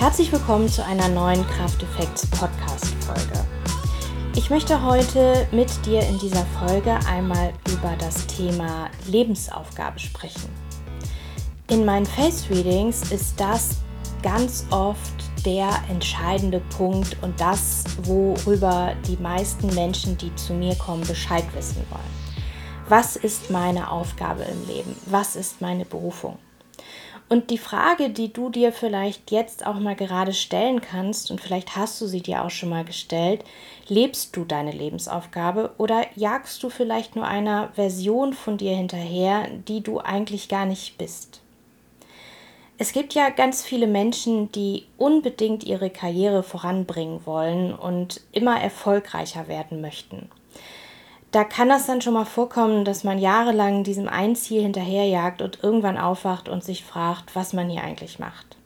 Herzlich willkommen zu einer neuen Krafteffekts Podcast Folge. Ich möchte heute mit dir in dieser Folge einmal über das Thema Lebensaufgabe sprechen. In meinen Face Readings ist das ganz oft der entscheidende Punkt und das, worüber die meisten Menschen, die zu mir kommen, Bescheid wissen wollen. Was ist meine Aufgabe im Leben? Was ist meine Berufung? Und die Frage, die du dir vielleicht jetzt auch mal gerade stellen kannst, und vielleicht hast du sie dir auch schon mal gestellt, lebst du deine Lebensaufgabe oder jagst du vielleicht nur einer Version von dir hinterher, die du eigentlich gar nicht bist? Es gibt ja ganz viele Menschen, die unbedingt ihre Karriere voranbringen wollen und immer erfolgreicher werden möchten da kann das dann schon mal vorkommen, dass man jahrelang diesem einen Ziel hinterherjagt und irgendwann aufwacht und sich fragt, was man hier eigentlich macht.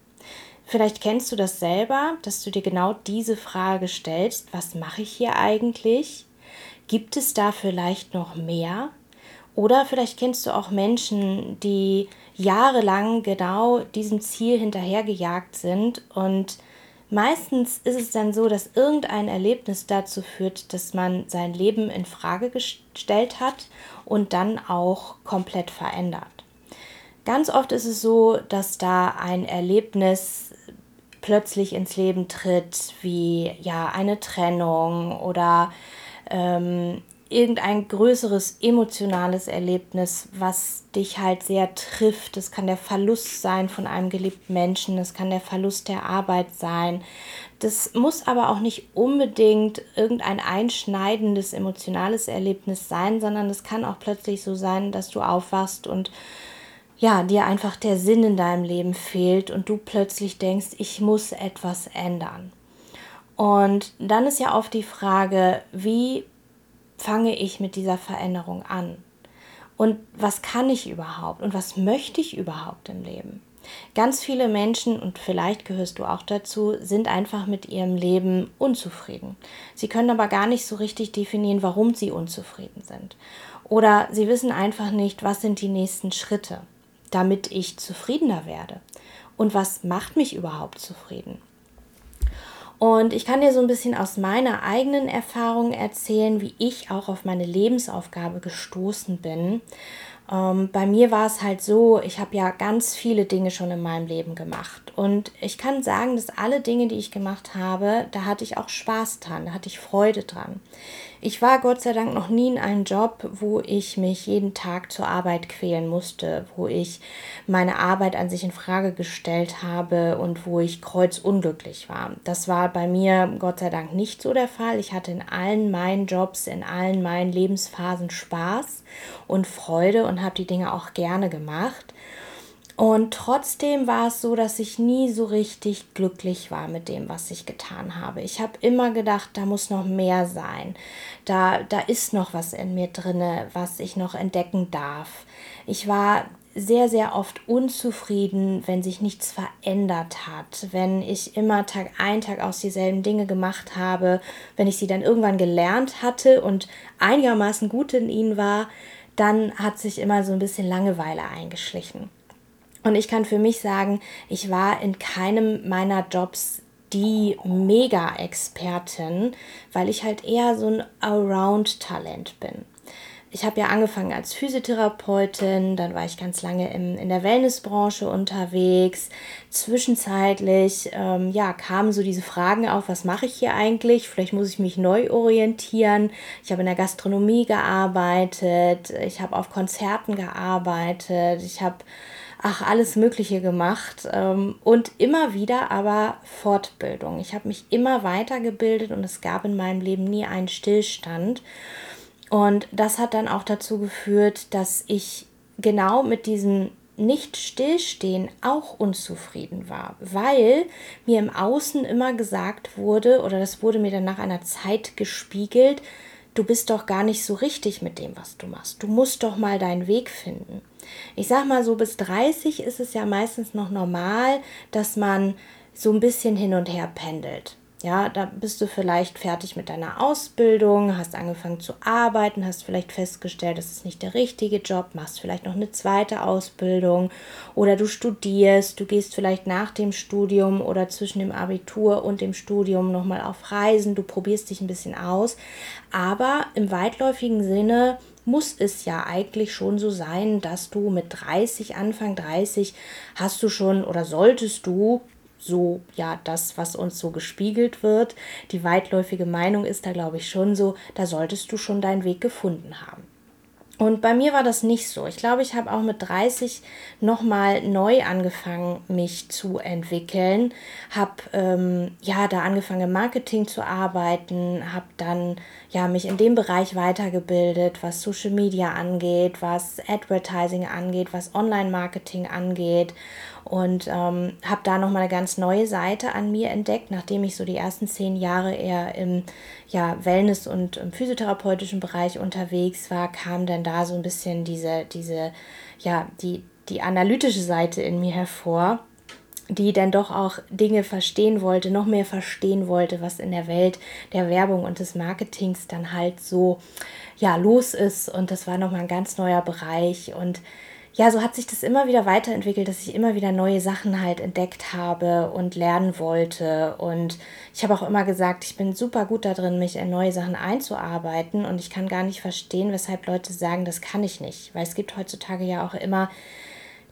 Vielleicht kennst du das selber, dass du dir genau diese Frage stellst, was mache ich hier eigentlich? Gibt es da vielleicht noch mehr? Oder vielleicht kennst du auch Menschen, die jahrelang genau diesem Ziel hinterhergejagt sind und Meistens ist es dann so, dass irgendein Erlebnis dazu führt, dass man sein Leben in Frage gestellt hat und dann auch komplett verändert. Ganz oft ist es so, dass da ein Erlebnis plötzlich ins Leben tritt, wie ja eine Trennung oder ähm, irgendein größeres emotionales Erlebnis, was dich halt sehr trifft. Es kann der Verlust sein von einem geliebten Menschen, es kann der Verlust der Arbeit sein. Das muss aber auch nicht unbedingt irgendein einschneidendes emotionales Erlebnis sein, sondern es kann auch plötzlich so sein, dass du aufwachst und ja, dir einfach der Sinn in deinem Leben fehlt und du plötzlich denkst, ich muss etwas ändern. Und dann ist ja oft die Frage, wie fange ich mit dieser Veränderung an? Und was kann ich überhaupt? Und was möchte ich überhaupt im Leben? Ganz viele Menschen, und vielleicht gehörst du auch dazu, sind einfach mit ihrem Leben unzufrieden. Sie können aber gar nicht so richtig definieren, warum sie unzufrieden sind. Oder sie wissen einfach nicht, was sind die nächsten Schritte, damit ich zufriedener werde. Und was macht mich überhaupt zufrieden? Und ich kann dir so ein bisschen aus meiner eigenen Erfahrung erzählen, wie ich auch auf meine Lebensaufgabe gestoßen bin. Ähm, bei mir war es halt so, ich habe ja ganz viele Dinge schon in meinem Leben gemacht. Und ich kann sagen, dass alle Dinge, die ich gemacht habe, da hatte ich auch Spaß dran, da hatte ich Freude dran. Ich war Gott sei Dank noch nie in einem Job, wo ich mich jeden Tag zur Arbeit quälen musste, wo ich meine Arbeit an sich in Frage gestellt habe und wo ich kreuzunglücklich war. Das war bei mir Gott sei Dank nicht so der Fall. Ich hatte in allen meinen Jobs, in allen meinen Lebensphasen Spaß und Freude und habe die Dinge auch gerne gemacht. Und trotzdem war es so, dass ich nie so richtig glücklich war mit dem, was ich getan habe. Ich habe immer gedacht, da muss noch mehr sein. Da, da ist noch was in mir drinne, was ich noch entdecken darf. Ich war sehr, sehr oft unzufrieden, wenn sich nichts verändert hat, wenn ich immer Tag ein, Tag aus dieselben Dinge gemacht habe, wenn ich sie dann irgendwann gelernt hatte und einigermaßen gut in ihnen war, dann hat sich immer so ein bisschen Langeweile eingeschlichen. Und ich kann für mich sagen, ich war in keinem meiner Jobs die Mega-Expertin, weil ich halt eher so ein Around-Talent bin. Ich habe ja angefangen als Physiotherapeutin, dann war ich ganz lange im, in der Wellnessbranche unterwegs. Zwischenzeitlich ähm, ja, kamen so diese Fragen auf, was mache ich hier eigentlich? Vielleicht muss ich mich neu orientieren. Ich habe in der Gastronomie gearbeitet, ich habe auf Konzerten gearbeitet, ich habe ach, alles Mögliche gemacht ähm, und immer wieder aber Fortbildung. Ich habe mich immer weitergebildet und es gab in meinem Leben nie einen Stillstand. Und das hat dann auch dazu geführt, dass ich genau mit diesem nicht stillstehen auch unzufrieden war, weil mir im Außen immer gesagt wurde, oder das wurde mir dann nach einer Zeit gespiegelt, du bist doch gar nicht so richtig mit dem, was du machst. Du musst doch mal deinen Weg finden. Ich sag mal so, bis 30 ist es ja meistens noch normal, dass man so ein bisschen hin und her pendelt. Ja, da bist du vielleicht fertig mit deiner Ausbildung, hast angefangen zu arbeiten, hast vielleicht festgestellt, das ist nicht der richtige Job, machst vielleicht noch eine zweite Ausbildung oder du studierst, du gehst vielleicht nach dem Studium oder zwischen dem Abitur und dem Studium nochmal auf Reisen, du probierst dich ein bisschen aus. Aber im weitläufigen Sinne muss es ja eigentlich schon so sein, dass du mit 30, Anfang 30 hast du schon oder solltest du so ja das, was uns so gespiegelt wird. Die weitläufige Meinung ist da, glaube ich, schon so, da solltest du schon deinen Weg gefunden haben. Und bei mir war das nicht so. Ich glaube, ich habe auch mit 30 nochmal neu angefangen, mich zu entwickeln. Habe ähm, ja da angefangen, im Marketing zu arbeiten, habe dann ja mich in dem Bereich weitergebildet, was Social Media angeht, was Advertising angeht, was Online-Marketing angeht und ähm, habe da nochmal eine ganz neue Seite an mir entdeckt, nachdem ich so die ersten zehn Jahre eher im ja, Wellness- und physiotherapeutischen Bereich unterwegs war, kam dann da so ein bisschen diese, diese, ja, die, die analytische Seite in mir hervor die dann doch auch Dinge verstehen wollte, noch mehr verstehen wollte, was in der Welt der Werbung und des Marketings dann halt so ja los ist. Und das war nochmal ein ganz neuer Bereich. Und ja, so hat sich das immer wieder weiterentwickelt, dass ich immer wieder neue Sachen halt entdeckt habe und lernen wollte. Und ich habe auch immer gesagt, ich bin super gut darin, mich in neue Sachen einzuarbeiten. Und ich kann gar nicht verstehen, weshalb Leute sagen, das kann ich nicht. Weil es gibt heutzutage ja auch immer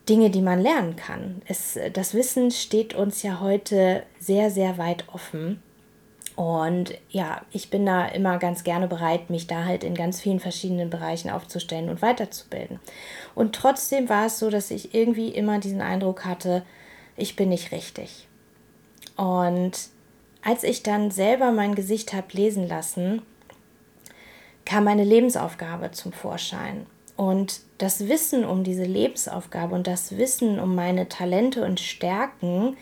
Dinge, die man lernen kann. Es, das Wissen steht uns ja heute sehr, sehr weit offen. Und ja, ich bin da immer ganz gerne bereit, mich da halt in ganz vielen verschiedenen Bereichen aufzustellen und weiterzubilden. Und trotzdem war es so, dass ich irgendwie immer diesen Eindruck hatte, ich bin nicht richtig. Und als ich dann selber mein Gesicht habe lesen lassen, kam meine Lebensaufgabe zum Vorschein. Und das Wissen um diese Lebensaufgabe und das Wissen um meine Talente und Stärken,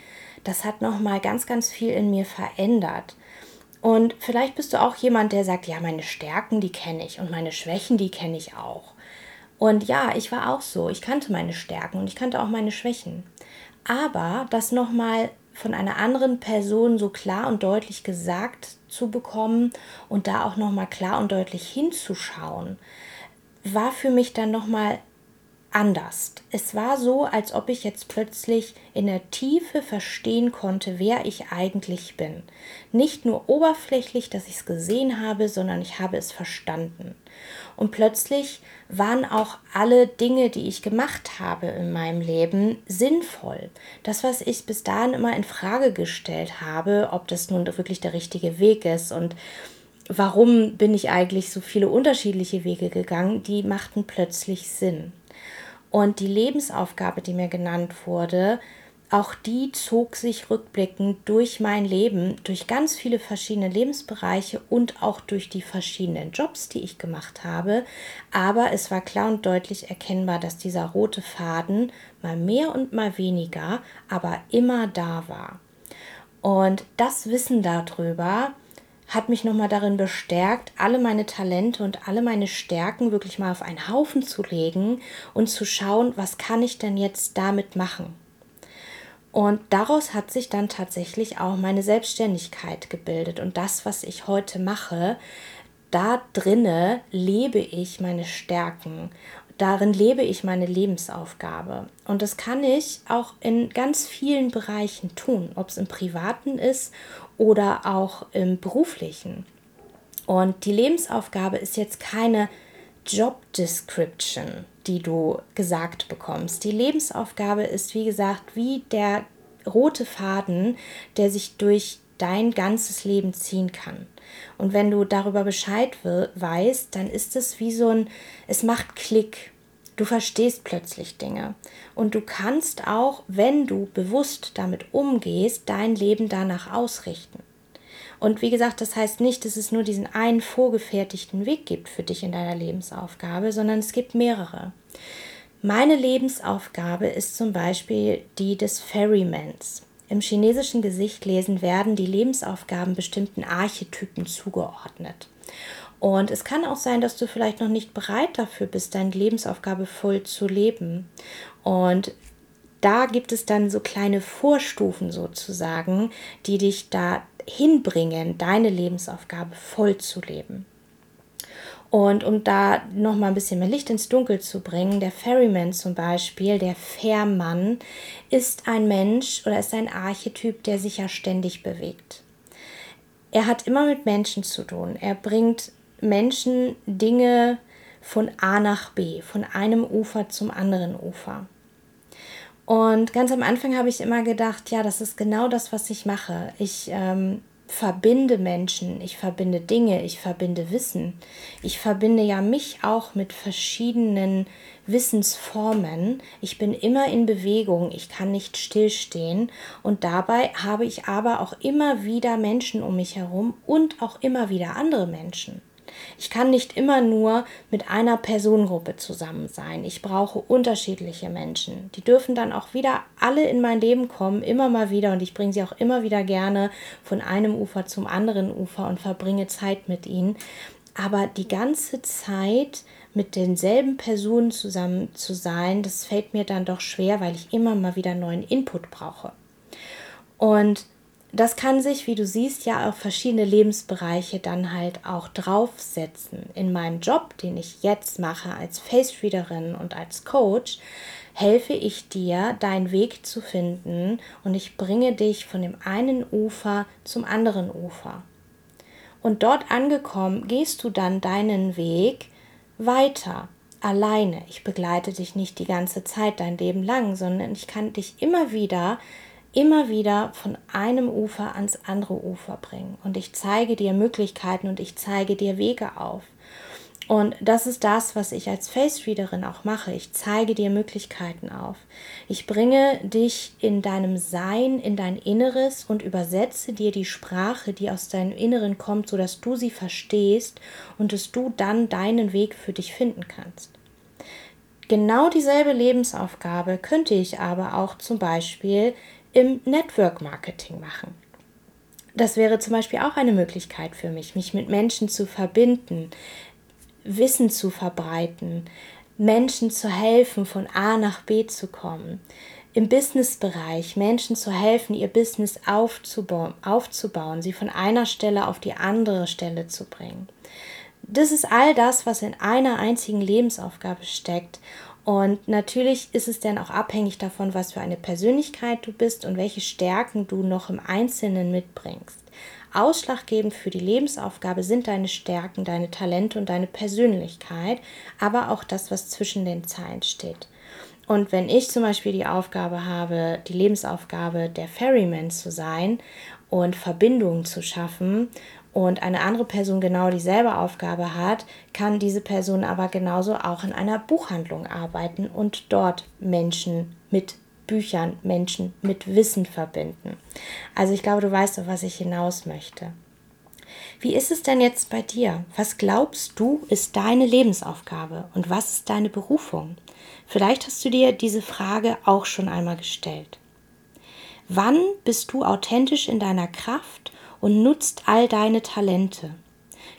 das hat nochmal ganz, ganz viel in mir verändert. Und vielleicht bist du auch jemand, der sagt, ja, meine Stärken, die kenne ich und meine Schwächen, die kenne ich auch. Und ja, ich war auch so. Ich kannte meine Stärken und ich kannte auch meine Schwächen. Aber das nochmal von einer anderen Person so klar und deutlich gesagt zu bekommen und da auch nochmal klar und deutlich hinzuschauen, war für mich dann nochmal anders. Es war so, als ob ich jetzt plötzlich in der Tiefe verstehen konnte, wer ich eigentlich bin. Nicht nur oberflächlich, dass ich es gesehen habe, sondern ich habe es verstanden. Und plötzlich waren auch alle Dinge, die ich gemacht habe in meinem Leben, sinnvoll. Das, was ich bis dahin immer in Frage gestellt habe, ob das nun wirklich der richtige Weg ist und warum bin ich eigentlich so viele unterschiedliche Wege gegangen, die machten plötzlich Sinn. Und die Lebensaufgabe, die mir genannt wurde, auch die zog sich rückblickend durch mein Leben, durch ganz viele verschiedene Lebensbereiche und auch durch die verschiedenen Jobs, die ich gemacht habe. Aber es war klar und deutlich erkennbar, dass dieser rote Faden mal mehr und mal weniger, aber immer da war. Und das Wissen darüber hat mich nochmal darin bestärkt, alle meine Talente und alle meine Stärken wirklich mal auf einen Haufen zu legen und zu schauen, was kann ich denn jetzt damit machen. Und daraus hat sich dann tatsächlich auch meine Selbstständigkeit gebildet und das, was ich heute mache, da drinne lebe ich meine Stärken. Darin lebe ich meine Lebensaufgabe. Und das kann ich auch in ganz vielen Bereichen tun, ob es im privaten ist oder auch im beruflichen. Und die Lebensaufgabe ist jetzt keine Job Description, die du gesagt bekommst. Die Lebensaufgabe ist, wie gesagt, wie der rote Faden, der sich durch dein ganzes Leben ziehen kann. Und wenn du darüber Bescheid weißt, dann ist es wie so ein, es macht Klick. Du verstehst plötzlich Dinge. Und du kannst auch, wenn du bewusst damit umgehst, dein Leben danach ausrichten. Und wie gesagt, das heißt nicht, dass es nur diesen einen vorgefertigten Weg gibt für dich in deiner Lebensaufgabe, sondern es gibt mehrere. Meine Lebensaufgabe ist zum Beispiel die des Ferrymans. Im chinesischen Gesicht lesen werden die Lebensaufgaben bestimmten Archetypen zugeordnet. Und es kann auch sein, dass du vielleicht noch nicht bereit dafür bist, deine Lebensaufgabe voll zu leben. Und da gibt es dann so kleine Vorstufen sozusagen, die dich da hinbringen, deine Lebensaufgabe voll zu leben. Und um da noch mal ein bisschen mehr Licht ins Dunkel zu bringen, der Ferryman zum Beispiel, der Fährmann, ist ein Mensch oder ist ein Archetyp, der sich ja ständig bewegt. Er hat immer mit Menschen zu tun. Er bringt Menschen Dinge von A nach B, von einem Ufer zum anderen Ufer. Und ganz am Anfang habe ich immer gedacht, ja, das ist genau das, was ich mache. Ich ähm, verbinde Menschen, ich verbinde Dinge, ich verbinde Wissen. Ich verbinde ja mich auch mit verschiedenen Wissensformen. Ich bin immer in Bewegung, ich kann nicht stillstehen und dabei habe ich aber auch immer wieder Menschen um mich herum und auch immer wieder andere Menschen. Ich kann nicht immer nur mit einer Personengruppe zusammen sein. Ich brauche unterschiedliche Menschen. Die dürfen dann auch wieder alle in mein Leben kommen, immer mal wieder. Und ich bringe sie auch immer wieder gerne von einem Ufer zum anderen Ufer und verbringe Zeit mit ihnen. Aber die ganze Zeit mit denselben Personen zusammen zu sein, das fällt mir dann doch schwer, weil ich immer mal wieder neuen Input brauche. Und das kann sich, wie du siehst, ja auf verschiedene Lebensbereiche dann halt auch draufsetzen. In meinem Job, den ich jetzt mache als Face Readerin und als Coach, helfe ich dir, deinen Weg zu finden und ich bringe dich von dem einen Ufer zum anderen Ufer. Und dort angekommen, gehst du dann deinen Weg weiter, alleine. Ich begleite dich nicht die ganze Zeit dein Leben lang, sondern ich kann dich immer wieder immer wieder von einem Ufer ans andere Ufer bringen. Und ich zeige dir Möglichkeiten und ich zeige dir Wege auf. Und das ist das, was ich als Face Readerin auch mache. Ich zeige dir Möglichkeiten auf. Ich bringe dich in deinem Sein, in dein Inneres und übersetze dir die Sprache, die aus deinem Inneren kommt, sodass du sie verstehst und dass du dann deinen Weg für dich finden kannst. Genau dieselbe Lebensaufgabe könnte ich aber auch zum Beispiel im Network Marketing machen. Das wäre zum Beispiel auch eine Möglichkeit für mich, mich mit Menschen zu verbinden, Wissen zu verbreiten, Menschen zu helfen, von A nach B zu kommen. Im Businessbereich Menschen zu helfen, ihr Business aufzubauen, aufzubauen, sie von einer Stelle auf die andere Stelle zu bringen. Das ist all das, was in einer einzigen Lebensaufgabe steckt und natürlich ist es dann auch abhängig davon, was für eine Persönlichkeit du bist und welche Stärken du noch im Einzelnen mitbringst. Ausschlaggebend für die Lebensaufgabe sind deine Stärken, deine Talente und deine Persönlichkeit, aber auch das, was zwischen den Zeilen steht. Und wenn ich zum Beispiel die Aufgabe habe, die Lebensaufgabe der Ferryman zu sein und Verbindungen zu schaffen und eine andere Person genau dieselbe Aufgabe hat, kann diese Person aber genauso auch in einer Buchhandlung arbeiten und dort Menschen mit Büchern, Menschen mit Wissen verbinden. Also ich glaube, du weißt, auf was ich hinaus möchte. Wie ist es denn jetzt bei dir? Was glaubst du ist deine Lebensaufgabe und was ist deine Berufung? Vielleicht hast du dir diese Frage auch schon einmal gestellt. Wann bist du authentisch in deiner Kraft und nutzt all deine Talente?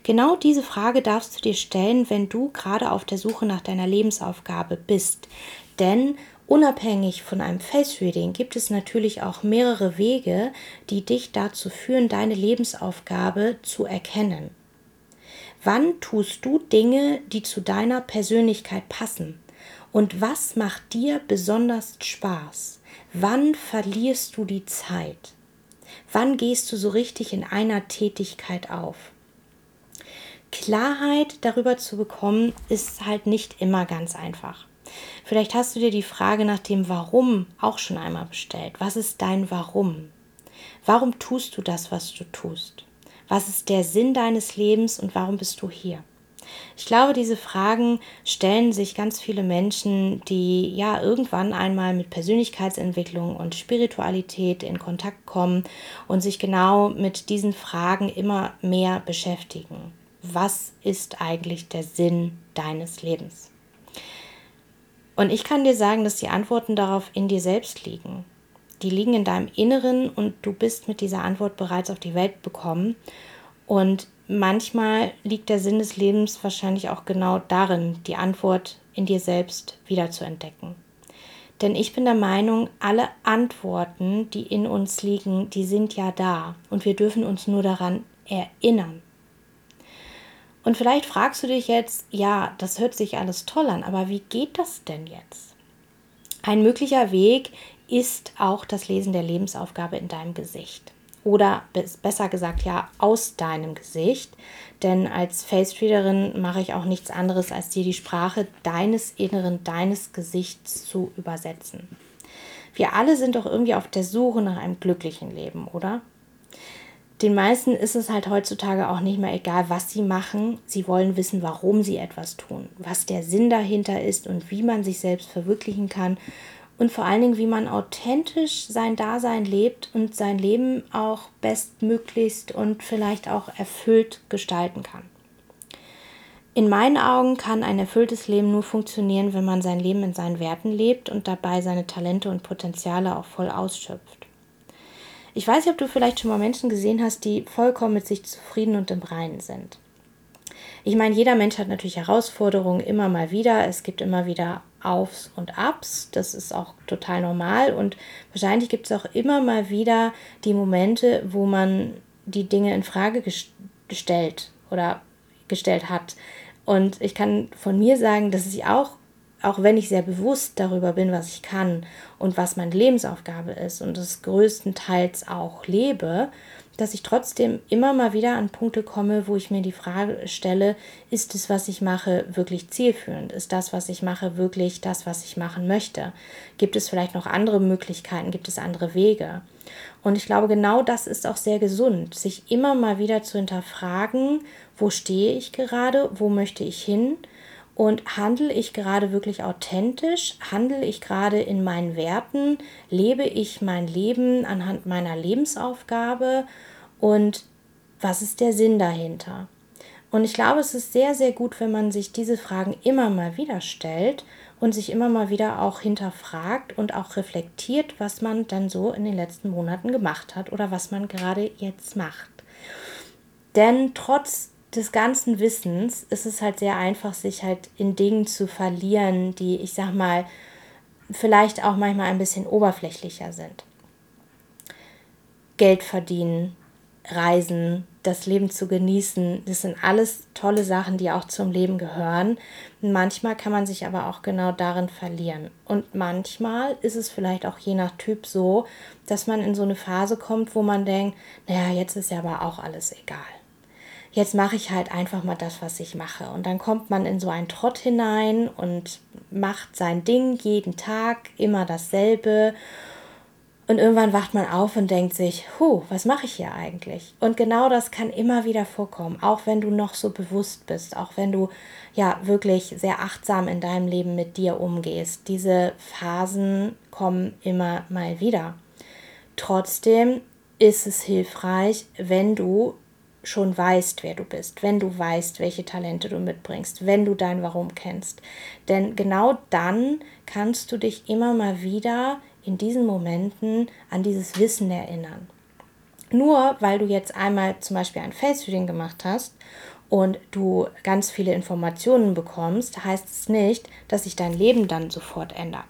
Genau diese Frage darfst du dir stellen, wenn du gerade auf der Suche nach deiner Lebensaufgabe bist. Denn unabhängig von einem Face Reading gibt es natürlich auch mehrere Wege, die dich dazu führen, deine Lebensaufgabe zu erkennen. Wann tust du Dinge, die zu deiner Persönlichkeit passen? Und was macht dir besonders Spaß? Wann verlierst du die Zeit? Wann gehst du so richtig in einer Tätigkeit auf? Klarheit darüber zu bekommen, ist halt nicht immer ganz einfach. Vielleicht hast du dir die Frage nach dem Warum auch schon einmal bestellt. Was ist dein Warum? Warum tust du das, was du tust? Was ist der Sinn deines Lebens und warum bist du hier? Ich glaube, diese Fragen stellen sich ganz viele Menschen, die ja irgendwann einmal mit Persönlichkeitsentwicklung und Spiritualität in Kontakt kommen und sich genau mit diesen Fragen immer mehr beschäftigen. Was ist eigentlich der Sinn deines Lebens? Und ich kann dir sagen, dass die Antworten darauf in dir selbst liegen. Die liegen in deinem Inneren und du bist mit dieser Antwort bereits auf die Welt bekommen. Und manchmal liegt der Sinn des Lebens wahrscheinlich auch genau darin, die Antwort in dir selbst wieder zu entdecken. Denn ich bin der Meinung, alle Antworten, die in uns liegen, die sind ja da und wir dürfen uns nur daran erinnern. Und vielleicht fragst du dich jetzt, ja, das hört sich alles toll an, aber wie geht das denn jetzt? Ein möglicher Weg ist auch das Lesen der Lebensaufgabe in deinem Gesicht. Oder besser gesagt, ja, aus deinem Gesicht. Denn als Face Readerin mache ich auch nichts anderes, als dir die Sprache deines Inneren, deines Gesichts zu übersetzen. Wir alle sind doch irgendwie auf der Suche nach einem glücklichen Leben, oder? Den meisten ist es halt heutzutage auch nicht mehr egal, was sie machen. Sie wollen wissen, warum sie etwas tun, was der Sinn dahinter ist und wie man sich selbst verwirklichen kann und vor allen Dingen, wie man authentisch sein Dasein lebt und sein Leben auch bestmöglichst und vielleicht auch erfüllt gestalten kann. In meinen Augen kann ein erfülltes Leben nur funktionieren, wenn man sein Leben in seinen Werten lebt und dabei seine Talente und Potenziale auch voll ausschöpft. Ich weiß nicht, ob du vielleicht schon mal Menschen gesehen hast, die vollkommen mit sich zufrieden und im Reinen sind. Ich meine, jeder Mensch hat natürlich Herausforderungen immer mal wieder. Es gibt immer wieder Aufs und Abs. Das ist auch total normal. Und wahrscheinlich gibt es auch immer mal wieder die Momente, wo man die Dinge in Frage gestellt oder gestellt hat. Und ich kann von mir sagen, dass ich auch, auch wenn ich sehr bewusst darüber bin, was ich kann und was meine Lebensaufgabe ist und das größtenteils auch lebe, dass ich trotzdem immer mal wieder an Punkte komme, wo ich mir die Frage stelle, ist es, was ich mache, wirklich zielführend? Ist das, was ich mache, wirklich das, was ich machen möchte? Gibt es vielleicht noch andere Möglichkeiten? Gibt es andere Wege? Und ich glaube, genau das ist auch sehr gesund, sich immer mal wieder zu hinterfragen, wo stehe ich gerade, wo möchte ich hin und handle ich gerade wirklich authentisch? Handle ich gerade in meinen Werten? Lebe ich mein Leben anhand meiner Lebensaufgabe? Und was ist der Sinn dahinter? Und ich glaube, es ist sehr, sehr gut, wenn man sich diese Fragen immer mal wieder stellt und sich immer mal wieder auch hinterfragt und auch reflektiert, was man dann so in den letzten Monaten gemacht hat oder was man gerade jetzt macht. Denn trotz des ganzen Wissens ist es halt sehr einfach, sich halt in Dingen zu verlieren, die, ich sag mal, vielleicht auch manchmal ein bisschen oberflächlicher sind. Geld verdienen, reisen, das Leben zu genießen, das sind alles tolle Sachen, die auch zum Leben gehören. Manchmal kann man sich aber auch genau darin verlieren. Und manchmal ist es vielleicht auch je nach Typ so, dass man in so eine Phase kommt, wo man denkt, naja, jetzt ist ja aber auch alles egal jetzt mache ich halt einfach mal das, was ich mache. Und dann kommt man in so einen Trott hinein und macht sein Ding jeden Tag, immer dasselbe. Und irgendwann wacht man auf und denkt sich, huh, was mache ich hier eigentlich? Und genau das kann immer wieder vorkommen, auch wenn du noch so bewusst bist, auch wenn du ja wirklich sehr achtsam in deinem Leben mit dir umgehst. Diese Phasen kommen immer mal wieder. Trotzdem ist es hilfreich, wenn du schon weißt, wer du bist, wenn du weißt, welche Talente du mitbringst, wenn du dein Warum kennst. Denn genau dann kannst du dich immer mal wieder in diesen Momenten an dieses Wissen erinnern. Nur weil du jetzt einmal zum Beispiel ein Face-Reading gemacht hast und du ganz viele Informationen bekommst, heißt es nicht, dass sich dein Leben dann sofort ändert.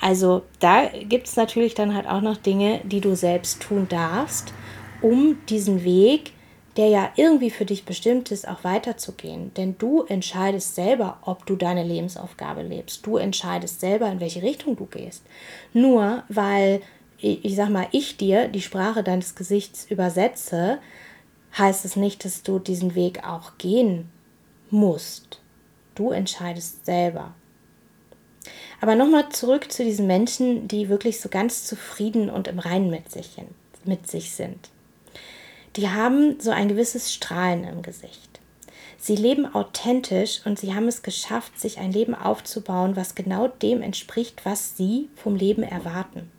Also da gibt es natürlich dann halt auch noch Dinge, die du selbst tun darfst, um diesen Weg der ja irgendwie für dich bestimmt ist, auch weiterzugehen. Denn du entscheidest selber, ob du deine Lebensaufgabe lebst. Du entscheidest selber, in welche Richtung du gehst. Nur weil, ich sag mal, ich dir die Sprache deines Gesichts übersetze, heißt es nicht, dass du diesen Weg auch gehen musst. Du entscheidest selber. Aber nochmal zurück zu diesen Menschen, die wirklich so ganz zufrieden und im Reinen mit sich, mit sich sind die haben so ein gewisses Strahlen im Gesicht. Sie leben authentisch und sie haben es geschafft, sich ein Leben aufzubauen, was genau dem entspricht, was sie vom Leben erwarten.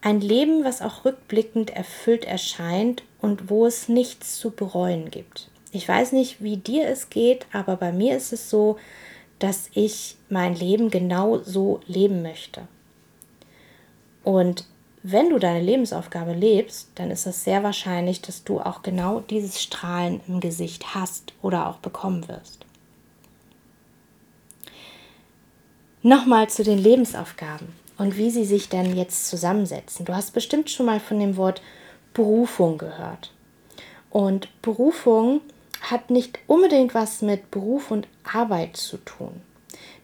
Ein Leben, was auch rückblickend erfüllt erscheint und wo es nichts zu bereuen gibt. Ich weiß nicht, wie dir es geht, aber bei mir ist es so, dass ich mein Leben genau so leben möchte. Und wenn du deine Lebensaufgabe lebst, dann ist es sehr wahrscheinlich, dass du auch genau dieses Strahlen im Gesicht hast oder auch bekommen wirst. Nochmal zu den Lebensaufgaben und wie sie sich denn jetzt zusammensetzen. Du hast bestimmt schon mal von dem Wort Berufung gehört. Und Berufung hat nicht unbedingt was mit Beruf und Arbeit zu tun.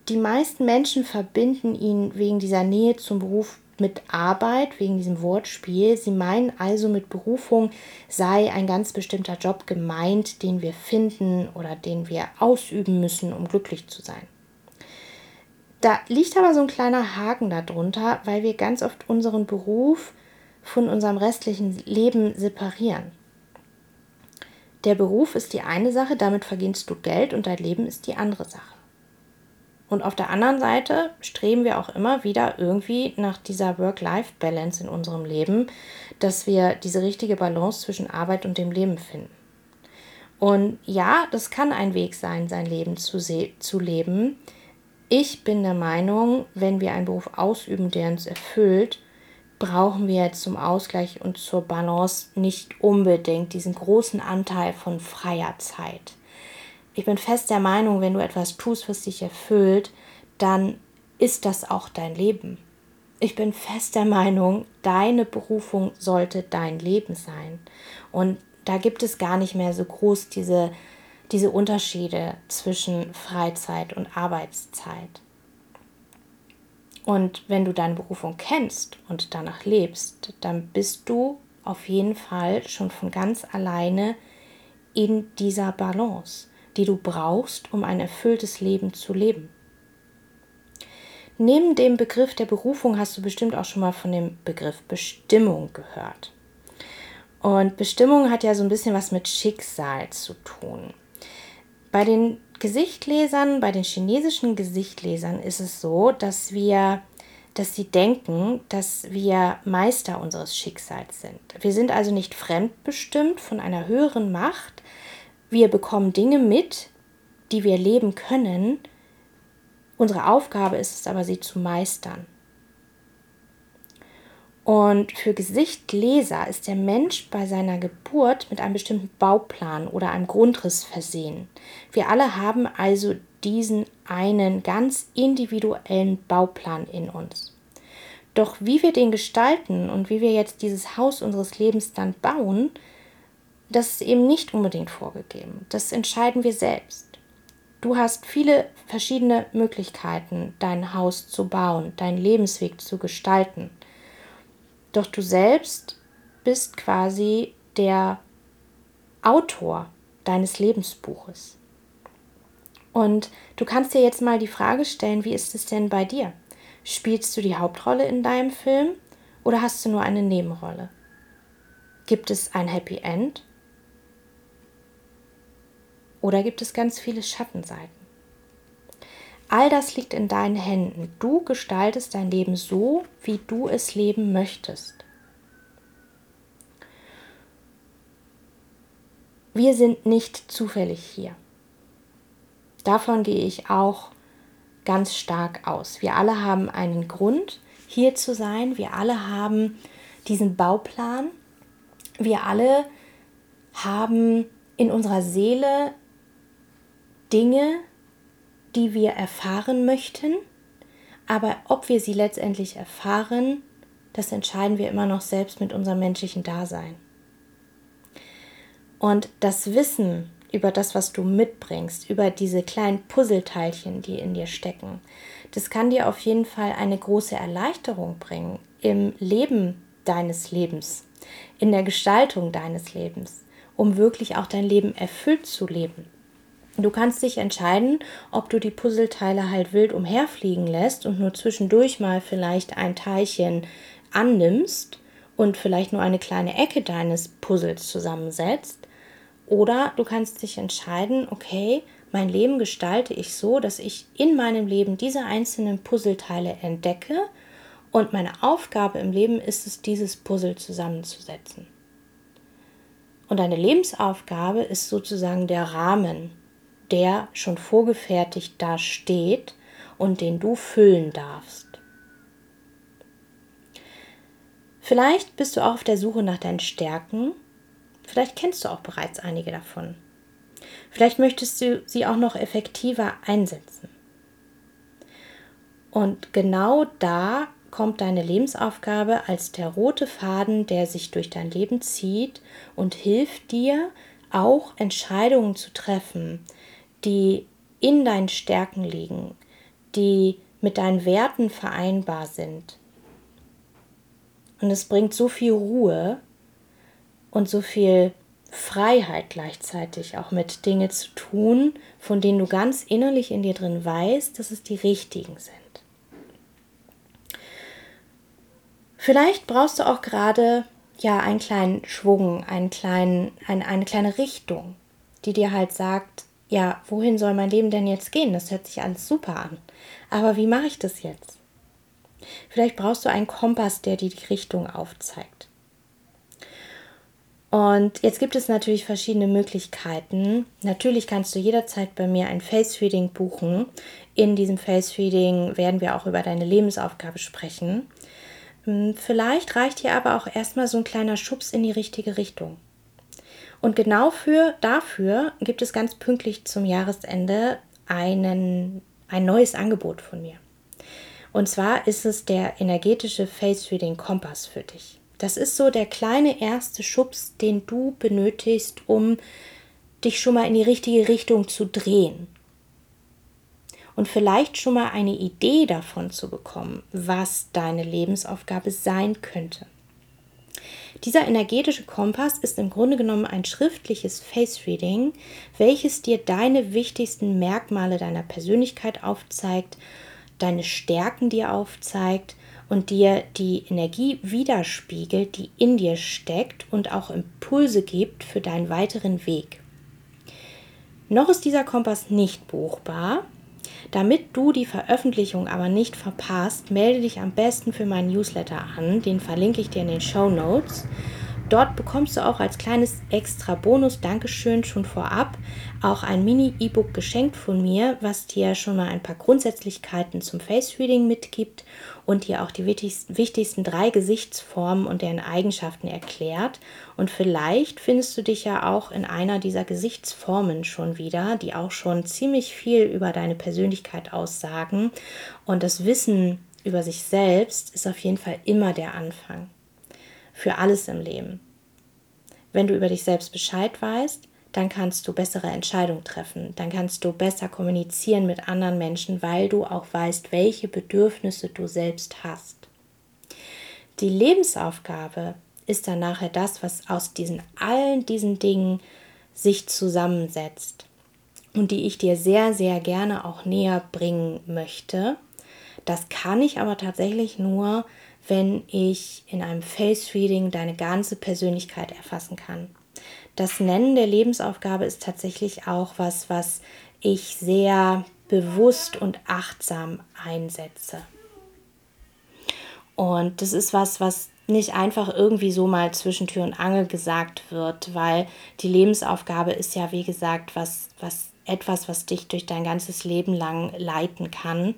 Die meisten Menschen verbinden ihn wegen dieser Nähe zum Beruf mit Arbeit, wegen diesem Wortspiel. Sie meinen also mit Berufung sei ein ganz bestimmter Job gemeint, den wir finden oder den wir ausüben müssen, um glücklich zu sein. Da liegt aber so ein kleiner Haken darunter, weil wir ganz oft unseren Beruf von unserem restlichen Leben separieren. Der Beruf ist die eine Sache, damit verdienst du Geld und dein Leben ist die andere Sache. Und auf der anderen Seite streben wir auch immer wieder irgendwie nach dieser Work-Life-Balance in unserem Leben, dass wir diese richtige Balance zwischen Arbeit und dem Leben finden. Und ja, das kann ein Weg sein, sein Leben zu, zu leben. Ich bin der Meinung, wenn wir einen Beruf ausüben, der uns erfüllt, brauchen wir zum Ausgleich und zur Balance nicht unbedingt diesen großen Anteil von freier Zeit ich bin fest der Meinung, wenn du etwas tust, was dich erfüllt, dann ist das auch dein Leben. Ich bin fest der Meinung, deine Berufung sollte dein Leben sein. Und da gibt es gar nicht mehr so groß diese, diese Unterschiede zwischen Freizeit und Arbeitszeit. Und wenn du deine Berufung kennst und danach lebst, dann bist du auf jeden Fall schon von ganz alleine in dieser Balance die du brauchst, um ein erfülltes Leben zu leben. Neben dem Begriff der Berufung hast du bestimmt auch schon mal von dem Begriff Bestimmung gehört. Und Bestimmung hat ja so ein bisschen was mit Schicksal zu tun. Bei den Gesichtlesern, bei den chinesischen Gesichtlesern ist es so, dass wir, dass sie denken, dass wir Meister unseres Schicksals sind. Wir sind also nicht fremdbestimmt von einer höheren Macht, wir bekommen Dinge mit, die wir leben können. Unsere Aufgabe ist es aber, sie zu meistern. Und für Gesichtleser ist der Mensch bei seiner Geburt mit einem bestimmten Bauplan oder einem Grundriss versehen. Wir alle haben also diesen einen ganz individuellen Bauplan in uns. Doch wie wir den gestalten und wie wir jetzt dieses Haus unseres Lebens dann bauen, das ist eben nicht unbedingt vorgegeben. Das entscheiden wir selbst. Du hast viele verschiedene Möglichkeiten, dein Haus zu bauen, deinen Lebensweg zu gestalten. Doch du selbst bist quasi der Autor deines Lebensbuches. Und du kannst dir jetzt mal die Frage stellen, wie ist es denn bei dir? Spielst du die Hauptrolle in deinem Film oder hast du nur eine Nebenrolle? Gibt es ein Happy End oder gibt es ganz viele Schattenseiten? All das liegt in deinen Händen. Du gestaltest dein Leben so, wie du es leben möchtest. Wir sind nicht zufällig hier. Davon gehe ich auch ganz stark aus. Wir alle haben einen Grund, hier zu sein. Wir alle haben diesen Bauplan. Wir alle haben in unserer Seele Dinge, die wir erfahren möchten, aber ob wir sie letztendlich erfahren, das entscheiden wir immer noch selbst mit unserem menschlichen Dasein. Und das Wissen über das, was du mitbringst, über diese kleinen Puzzleteilchen, die in dir stecken, das kann dir auf jeden Fall eine große Erleichterung bringen im Leben deines Lebens, in der Gestaltung deines Lebens, um wirklich auch dein Leben erfüllt zu leben. Du kannst dich entscheiden, ob du die Puzzleteile halt wild umherfliegen lässt und nur zwischendurch mal vielleicht ein Teilchen annimmst und vielleicht nur eine kleine Ecke deines Puzzles zusammensetzt. Oder du kannst dich entscheiden, okay, mein Leben gestalte ich so, dass ich in meinem Leben diese einzelnen Puzzleteile entdecke und meine Aufgabe im Leben ist es, dieses Puzzle zusammenzusetzen. Und deine Lebensaufgabe ist sozusagen der Rahmen, der schon vorgefertigt da steht und den du füllen darfst. Vielleicht bist du auch auf der Suche nach deinen Stärken. Vielleicht kennst du auch bereits einige davon. Vielleicht möchtest du sie auch noch effektiver einsetzen. Und genau da kommt deine Lebensaufgabe als der rote Faden, der sich durch dein Leben zieht und hilft dir auch Entscheidungen zu treffen, die in deinen Stärken liegen, die mit deinen Werten vereinbar sind. Und es bringt so viel Ruhe und so viel Freiheit gleichzeitig auch mit Dinge zu tun, von denen du ganz innerlich in dir drin weißt, dass es die richtigen sind. Vielleicht brauchst du auch gerade ja einen kleinen Schwung, einen kleinen, eine, eine kleine Richtung, die dir halt sagt, ja, wohin soll mein Leben denn jetzt gehen? Das hört sich alles super an. Aber wie mache ich das jetzt? Vielleicht brauchst du einen Kompass, der dir die Richtung aufzeigt. Und jetzt gibt es natürlich verschiedene Möglichkeiten. Natürlich kannst du jederzeit bei mir ein Face Reading buchen. In diesem Face Reading werden wir auch über deine Lebensaufgabe sprechen. Hm, vielleicht reicht hier aber auch erstmal so ein kleiner Schubs in die richtige Richtung. Und genau für, dafür gibt es ganz pünktlich zum Jahresende einen, ein neues Angebot von mir. Und zwar ist es der energetische Face Reading Kompass für dich. Das ist so der kleine erste Schubs, den du benötigst, um dich schon mal in die richtige Richtung zu drehen und vielleicht schon mal eine Idee davon zu bekommen, was deine Lebensaufgabe sein könnte. Dieser energetische Kompass ist im Grunde genommen ein schriftliches Face Reading, welches dir deine wichtigsten Merkmale deiner Persönlichkeit aufzeigt, deine Stärken dir aufzeigt und dir die Energie widerspiegelt, die in dir steckt und auch Impulse gibt für deinen weiteren Weg. Noch ist dieser Kompass nicht buchbar, damit du die Veröffentlichung aber nicht verpasst, melde dich am besten für meinen Newsletter an. Den verlinke ich dir in den Show Notes. Dort bekommst du auch als kleines extra Bonus Dankeschön schon vorab auch ein Mini-E-Book geschenkt von mir, was dir schon mal ein paar Grundsätzlichkeiten zum Face Reading mitgibt und dir auch die wichtigsten drei Gesichtsformen und deren Eigenschaften erklärt. Und vielleicht findest du dich ja auch in einer dieser Gesichtsformen schon wieder, die auch schon ziemlich viel über deine Persönlichkeit aussagen. Und das Wissen über sich selbst ist auf jeden Fall immer der Anfang für alles im Leben. Wenn du über dich selbst Bescheid weißt, dann kannst du bessere Entscheidungen treffen, dann kannst du besser kommunizieren mit anderen Menschen, weil du auch weißt, welche Bedürfnisse du selbst hast. Die Lebensaufgabe ist dann nachher das, was aus diesen allen diesen Dingen sich zusammensetzt und die ich dir sehr, sehr gerne auch näher bringen möchte. Das kann ich aber tatsächlich nur, wenn ich in einem Face Reading deine ganze Persönlichkeit erfassen kann. Das Nennen der Lebensaufgabe ist tatsächlich auch was, was ich sehr bewusst und achtsam einsetze. Und das ist was, was nicht einfach irgendwie so mal zwischen Tür und Angel gesagt wird, weil die Lebensaufgabe ist ja, wie gesagt, was, was etwas, was dich durch dein ganzes Leben lang leiten kann.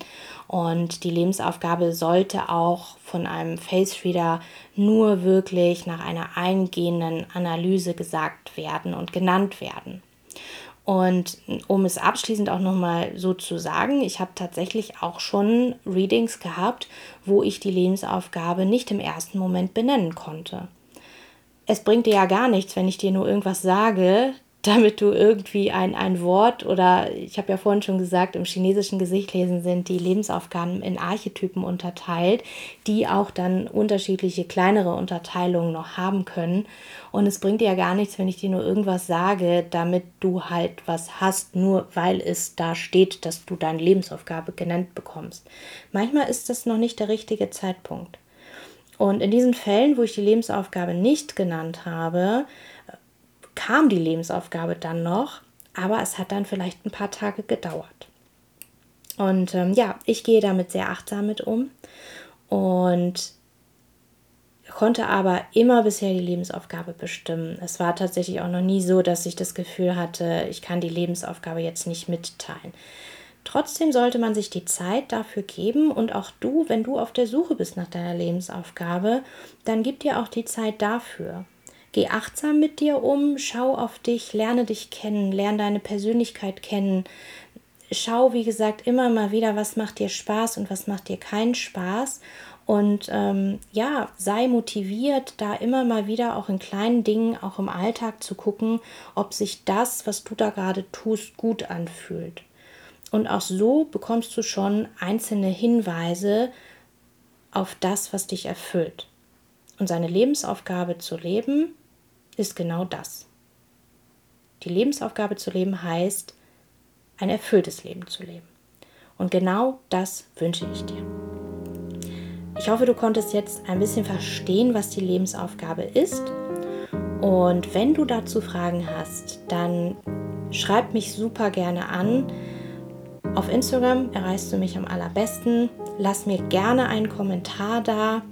Und die Lebensaufgabe sollte auch von einem Face Reader nur wirklich nach einer eingehenden Analyse gesagt werden und genannt werden. Und um es abschließend auch nochmal so zu sagen, ich habe tatsächlich auch schon Readings gehabt, wo ich die Lebensaufgabe nicht im ersten Moment benennen konnte. Es bringt dir ja gar nichts, wenn ich dir nur irgendwas sage, damit du irgendwie ein, ein Wort oder ich habe ja vorhin schon gesagt, im chinesischen Gesichtlesen sind die Lebensaufgaben in Archetypen unterteilt, die auch dann unterschiedliche kleinere Unterteilungen noch haben können. Und es bringt dir ja gar nichts, wenn ich dir nur irgendwas sage, damit du halt was hast, nur weil es da steht, dass du deine Lebensaufgabe genannt bekommst. Manchmal ist das noch nicht der richtige Zeitpunkt. Und in diesen Fällen, wo ich die Lebensaufgabe nicht genannt habe, kam die Lebensaufgabe dann noch, aber es hat dann vielleicht ein paar Tage gedauert. Und ähm, ja, ich gehe damit sehr achtsam mit um und konnte aber immer bisher die Lebensaufgabe bestimmen. Es war tatsächlich auch noch nie so, dass ich das Gefühl hatte, ich kann die Lebensaufgabe jetzt nicht mitteilen. Trotzdem sollte man sich die Zeit dafür geben und auch du, wenn du auf der Suche bist nach deiner Lebensaufgabe, dann gib dir auch die Zeit dafür. Geh achtsam mit dir um, schau auf dich, lerne dich kennen, lerne deine Persönlichkeit kennen. schau, wie gesagt, immer mal wieder, was macht dir Spaß und was macht dir keinen Spaß. Und ähm, ja, sei motiviert, da immer mal wieder auch in kleinen Dingen, auch im Alltag zu gucken, ob sich das, was du da gerade tust, gut anfühlt. Und auch so bekommst du schon einzelne Hinweise auf das, was dich erfüllt. Und seine Lebensaufgabe zu leben, ist genau das. Die Lebensaufgabe zu leben heißt, ein erfülltes Leben zu leben. Und genau das wünsche ich dir. Ich hoffe, du konntest jetzt ein bisschen verstehen, was die Lebensaufgabe ist. Und wenn du dazu Fragen hast, dann schreib mich super gerne an. Auf Instagram erreichst du mich am allerbesten. Lass mir gerne einen Kommentar da.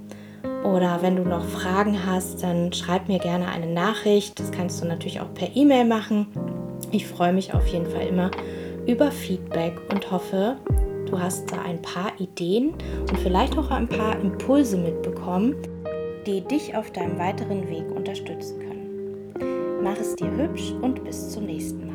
Oder wenn du noch Fragen hast, dann schreib mir gerne eine Nachricht. Das kannst du natürlich auch per E-Mail machen. Ich freue mich auf jeden Fall immer über Feedback und hoffe, du hast da ein paar Ideen und vielleicht auch ein paar Impulse mitbekommen, die dich auf deinem weiteren Weg unterstützen können. Mach es dir hübsch und bis zum nächsten Mal.